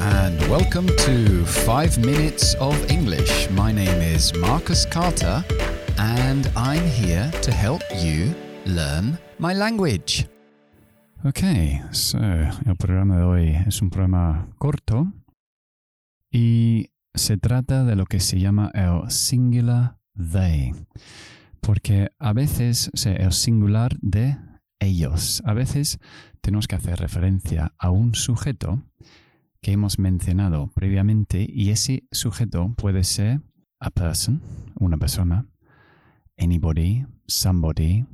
And welcome to 5 Minutes of English. My name is Marcus Carter and I'm here to help you learn my language. Ok, so el programa de hoy es un programa corto y se trata de lo que se llama el singular they. Porque a veces el singular de ellos. A veces tenemos que hacer referencia a un sujeto que hemos mencionado previamente y ese sujeto puede ser a person, una persona, anybody, somebody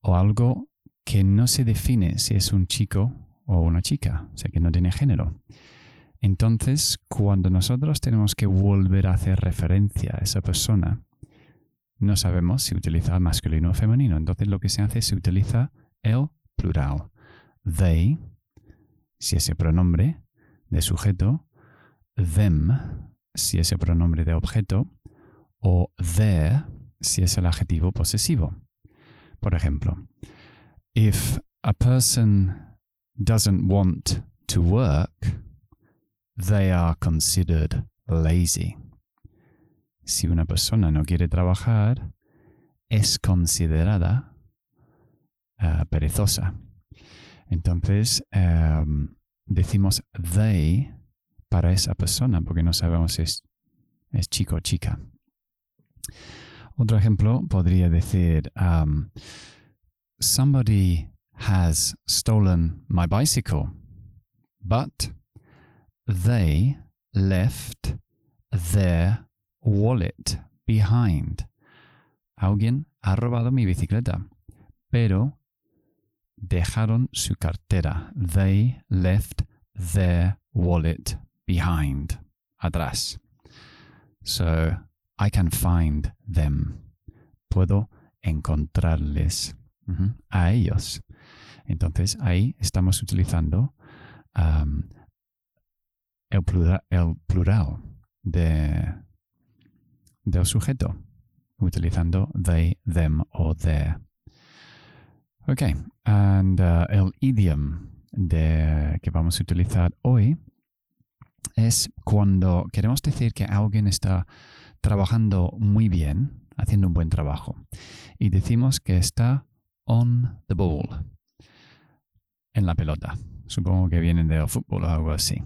o algo que no se define si es un chico o una chica, o sea que no tiene género. Entonces, cuando nosotros tenemos que volver a hacer referencia a esa persona, no sabemos si utiliza masculino o femenino. Entonces lo que se hace es se utiliza el plural. They, si ese pronombre de sujeto, them, si ese pronombre de objeto, o their, si es el adjetivo posesivo. Por ejemplo, if a person doesn't want to work, they are considered lazy si una persona no quiere trabajar, es considerada uh, perezosa. Entonces, um, decimos they para esa persona porque no sabemos si es, es chico o chica. Otro ejemplo podría decir, um, somebody has stolen my bicycle, but they left their wallet behind. Alguien ha robado mi bicicleta, pero dejaron su cartera. They left their wallet behind. Atrás. So I can find them. Puedo encontrarles a ellos. Entonces ahí estamos utilizando el, el plural de del sujeto, utilizando they, them o their. Ok, and uh, el idiom de, que vamos a utilizar hoy es cuando queremos decir que alguien está trabajando muy bien, haciendo un buen trabajo, y decimos que está on the ball, en la pelota. Supongo que vienen del fútbol o algo así.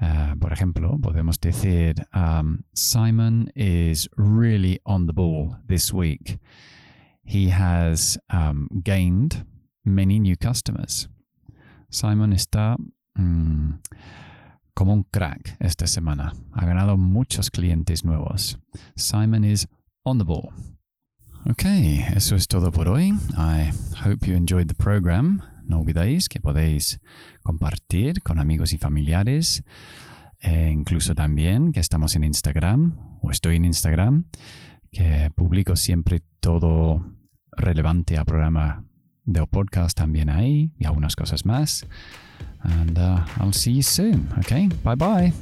Uh, por ejemplo, podemos decir, um, Simon is really on the ball this week. He has um, gained many new customers. Simon está mm, como un crack esta semana. Ha ganado muchos clientes nuevos. Simon is on the ball. Ok, eso es todo por hoy. I hope you enjoyed the program. No olvidéis que podéis compartir con amigos y familiares. E incluso también que estamos en Instagram, o estoy en Instagram, que publico siempre todo relevante al programa del podcast también ahí y algunas cosas más. And uh, I'll see you soon. Okay, bye bye.